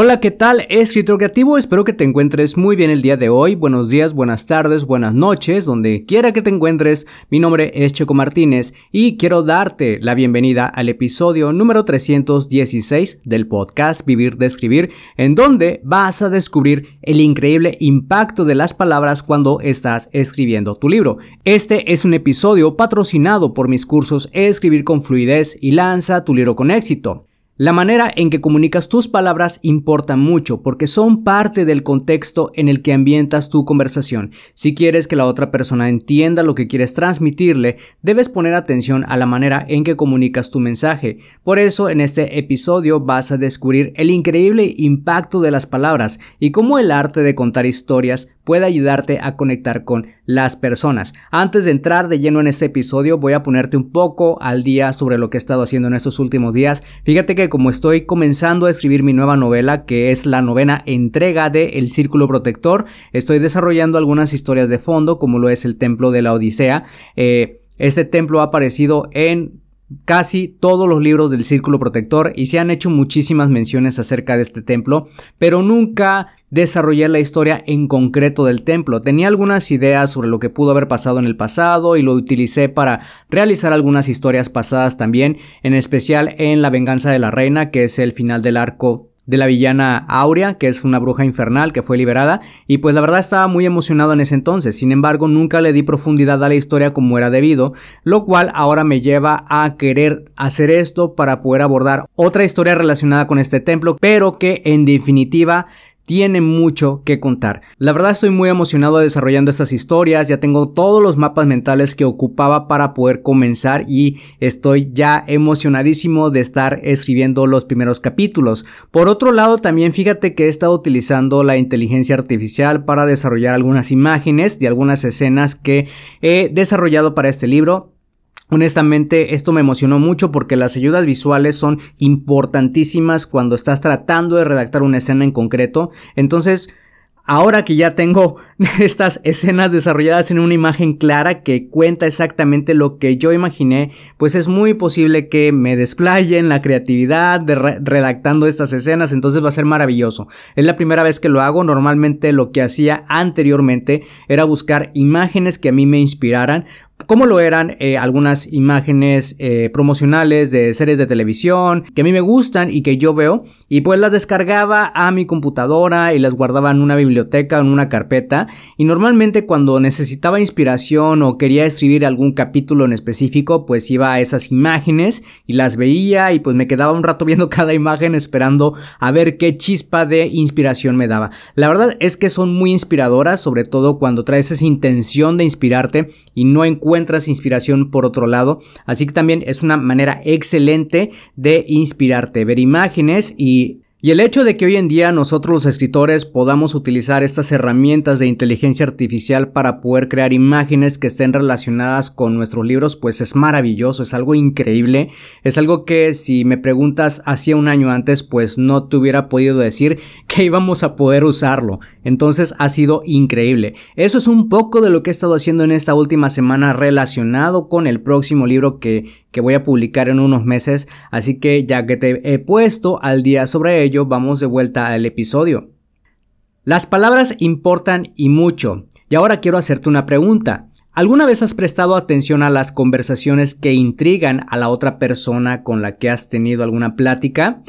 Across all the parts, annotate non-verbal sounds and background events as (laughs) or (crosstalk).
Hola, ¿qué tal? Escritor creativo, espero que te encuentres muy bien el día de hoy. Buenos días, buenas tardes, buenas noches, donde quiera que te encuentres. Mi nombre es Checo Martínez y quiero darte la bienvenida al episodio número 316 del podcast Vivir de Escribir, en donde vas a descubrir el increíble impacto de las palabras cuando estás escribiendo tu libro. Este es un episodio patrocinado por mis cursos Escribir con fluidez y lanza tu libro con éxito. La manera en que comunicas tus palabras importa mucho porque son parte del contexto en el que ambientas tu conversación. Si quieres que la otra persona entienda lo que quieres transmitirle, debes poner atención a la manera en que comunicas tu mensaje. Por eso en este episodio vas a descubrir el increíble impacto de las palabras y cómo el arte de contar historias puede ayudarte a conectar con las personas. Antes de entrar de lleno en este episodio, voy a ponerte un poco al día sobre lo que he estado haciendo en estos últimos días. Fíjate que como estoy comenzando a escribir mi nueva novela, que es la novena entrega de El Círculo Protector, estoy desarrollando algunas historias de fondo, como lo es el Templo de la Odisea. Eh, este templo ha aparecido en casi todos los libros del Círculo Protector y se han hecho muchísimas menciones acerca de este templo, pero nunca desarrollé la historia en concreto del templo. Tenía algunas ideas sobre lo que pudo haber pasado en el pasado y lo utilicé para realizar algunas historias pasadas también, en especial en La venganza de la reina, que es el final del arco de la villana Aurea, que es una bruja infernal que fue liberada, y pues la verdad estaba muy emocionado en ese entonces, sin embargo nunca le di profundidad a la historia como era debido, lo cual ahora me lleva a querer hacer esto para poder abordar otra historia relacionada con este templo, pero que en definitiva tiene mucho que contar. La verdad estoy muy emocionado desarrollando estas historias, ya tengo todos los mapas mentales que ocupaba para poder comenzar y estoy ya emocionadísimo de estar escribiendo los primeros capítulos. Por otro lado, también fíjate que he estado utilizando la inteligencia artificial para desarrollar algunas imágenes de algunas escenas que he desarrollado para este libro. Honestamente, esto me emocionó mucho porque las ayudas visuales son importantísimas cuando estás tratando de redactar una escena en concreto. Entonces, ahora que ya tengo (laughs) estas escenas desarrolladas en una imagen clara que cuenta exactamente lo que yo imaginé, pues es muy posible que me desplaye en la creatividad de redactando estas escenas, entonces va a ser maravilloso. Es la primera vez que lo hago, normalmente lo que hacía anteriormente era buscar imágenes que a mí me inspiraran como lo eran eh, algunas imágenes eh, promocionales de series de televisión que a mí me gustan y que yo veo y pues las descargaba a mi computadora y las guardaba en una biblioteca o en una carpeta y normalmente cuando necesitaba inspiración o quería escribir algún capítulo en específico pues iba a esas imágenes y las veía y pues me quedaba un rato (laughs) viendo cada imagen esperando a ver qué chispa de inspiración me daba. La verdad es que son muy inspiradoras sobre todo cuando traes esa intención de inspirarte y no encuentras encuentras inspiración por otro lado. Así que también es una manera excelente de inspirarte, ver imágenes y y el hecho de que hoy en día nosotros los escritores podamos utilizar estas herramientas de inteligencia artificial para poder crear imágenes que estén relacionadas con nuestros libros, pues es maravilloso, es algo increíble, es algo que si me preguntas hacía un año antes, pues no te hubiera podido decir (laughs) que íbamos a poder usarlo. Entonces ha sido increíble. Eso es un poco de lo que he estado haciendo en esta última semana relacionado con el próximo libro que, que voy a publicar en unos meses, así que ya que te he puesto al día sobre ello, vamos de vuelta al episodio. Las palabras importan y mucho, y ahora quiero hacerte una pregunta. ¿Alguna vez has prestado atención a las conversaciones que intrigan a la otra persona con la que has tenido alguna plática?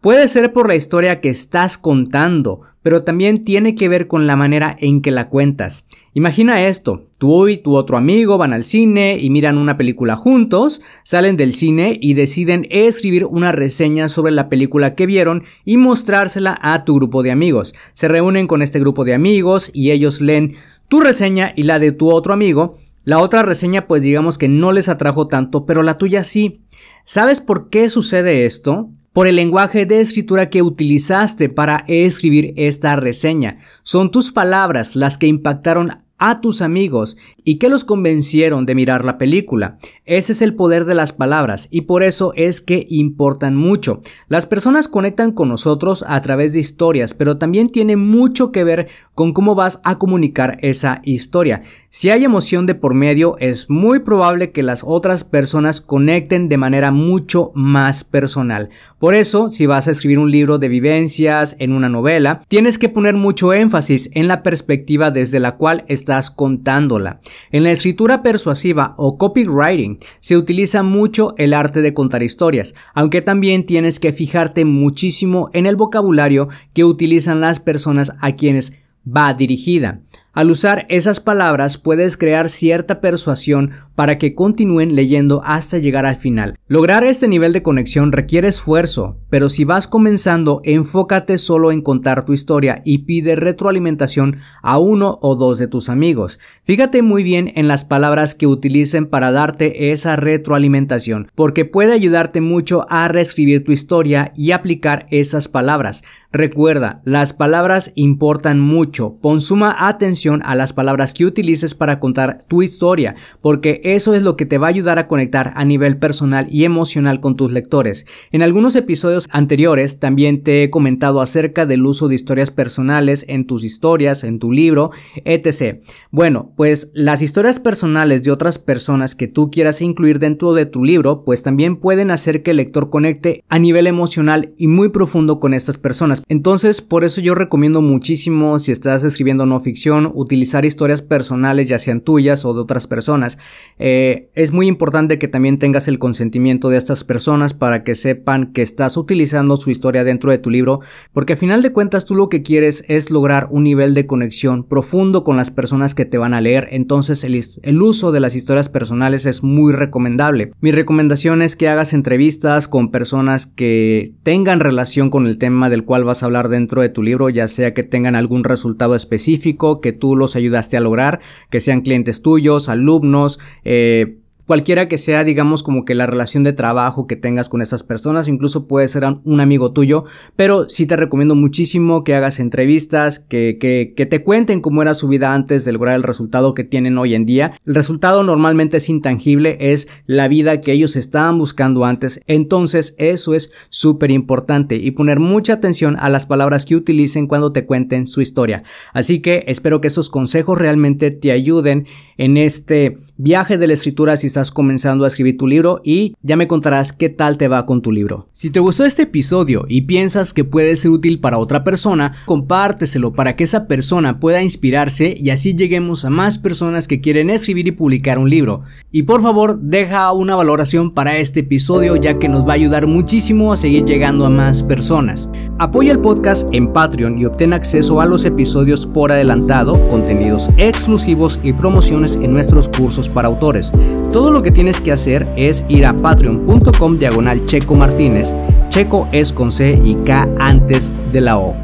Puede ser por la historia que estás contando, pero también tiene que ver con la manera en que la cuentas. Imagina esto, tú y tu otro amigo van al cine y miran una película juntos, salen del cine y deciden escribir una reseña sobre la película que vieron y mostrársela a tu grupo de amigos. Se reúnen con este grupo de amigos y ellos leen tu reseña y la de tu otro amigo. La otra reseña pues digamos que no les atrajo tanto, pero la tuya sí. ¿Sabes por qué sucede esto? Por el lenguaje de escritura que utilizaste para escribir esta reseña. Son tus palabras las que impactaron a tus amigos y que los convencieron de mirar la película. Ese es el poder de las palabras y por eso es que importan mucho. Las personas conectan con nosotros a través de historias, pero también tiene mucho que ver con cómo vas a comunicar esa historia. Si hay emoción de por medio, es muy probable que las otras personas conecten de manera mucho más personal. Por eso, si vas a escribir un libro de vivencias en una novela, tienes que poner mucho énfasis en la perspectiva desde la cual estás contándola. En la escritura persuasiva o copywriting se utiliza mucho el arte de contar historias, aunque también tienes que fijarte muchísimo en el vocabulario que utilizan las personas a quienes va dirigida. Al usar esas palabras puedes crear cierta persuasión para que continúen leyendo hasta llegar al final. Lograr este nivel de conexión requiere esfuerzo, pero si vas comenzando, enfócate solo en contar tu historia y pide retroalimentación a uno o dos de tus amigos. Fíjate muy bien en las palabras que utilicen para darte esa retroalimentación, porque puede ayudarte mucho a reescribir tu historia y aplicar esas palabras. Recuerda, las palabras importan mucho. Pon suma atención a las palabras que utilices para contar tu historia, porque eso es lo que te va a ayudar a conectar a nivel personal y emocional con tus lectores. En algunos episodios anteriores también te he comentado acerca del uso de historias personales en tus historias, en tu libro, etc. Bueno, pues las historias personales de otras personas que tú quieras incluir dentro de tu libro, pues también pueden hacer que el lector conecte a nivel emocional y muy profundo con estas personas. Entonces, por eso yo recomiendo muchísimo, si estás escribiendo no ficción, utilizar historias personales, ya sean tuyas o de otras personas. Eh, es muy importante que también tengas el consentimiento de estas personas para que sepan que estás utilizando su historia dentro de tu libro, porque a final de cuentas tú lo que quieres es lograr un nivel de conexión profundo con las personas que te van a leer. Entonces, el, el uso de las historias personales es muy recomendable. Mi recomendación es que hagas entrevistas con personas que tengan relación con el tema del cual vas a hablar dentro de tu libro, ya sea que tengan algún resultado específico que tú los ayudaste a lograr, que sean clientes tuyos, alumnos, eh, cualquiera que sea, digamos, como que la relación de trabajo que tengas con estas personas, incluso puede ser un amigo tuyo, pero sí te recomiendo muchísimo que hagas entrevistas, que, que, que te cuenten cómo era su vida antes de lograr el resultado que tienen hoy en día. El resultado normalmente es intangible, es la vida que ellos estaban buscando antes, entonces eso es súper importante y poner mucha atención a las palabras que utilicen cuando te cuenten su historia. Así que espero que esos consejos realmente te ayuden en este viaje de la escritura si estás comenzando a escribir tu libro y ya me contarás qué tal te va con tu libro. Si te gustó este episodio y piensas que puede ser útil para otra persona, compárteselo para que esa persona pueda inspirarse y así lleguemos a más personas que quieren escribir y publicar un libro. Y por favor, deja una valoración para este episodio ya que nos va a ayudar muchísimo a seguir llegando a más personas. Apoya el podcast en Patreon y obtén acceso a los episodios por adelantado, contenidos exclusivos y promociones en nuestros cursos para autores. Todo lo que tienes que hacer es ir a patreon.com diagonal Checo Martínez. Checo es con C y K antes de la O.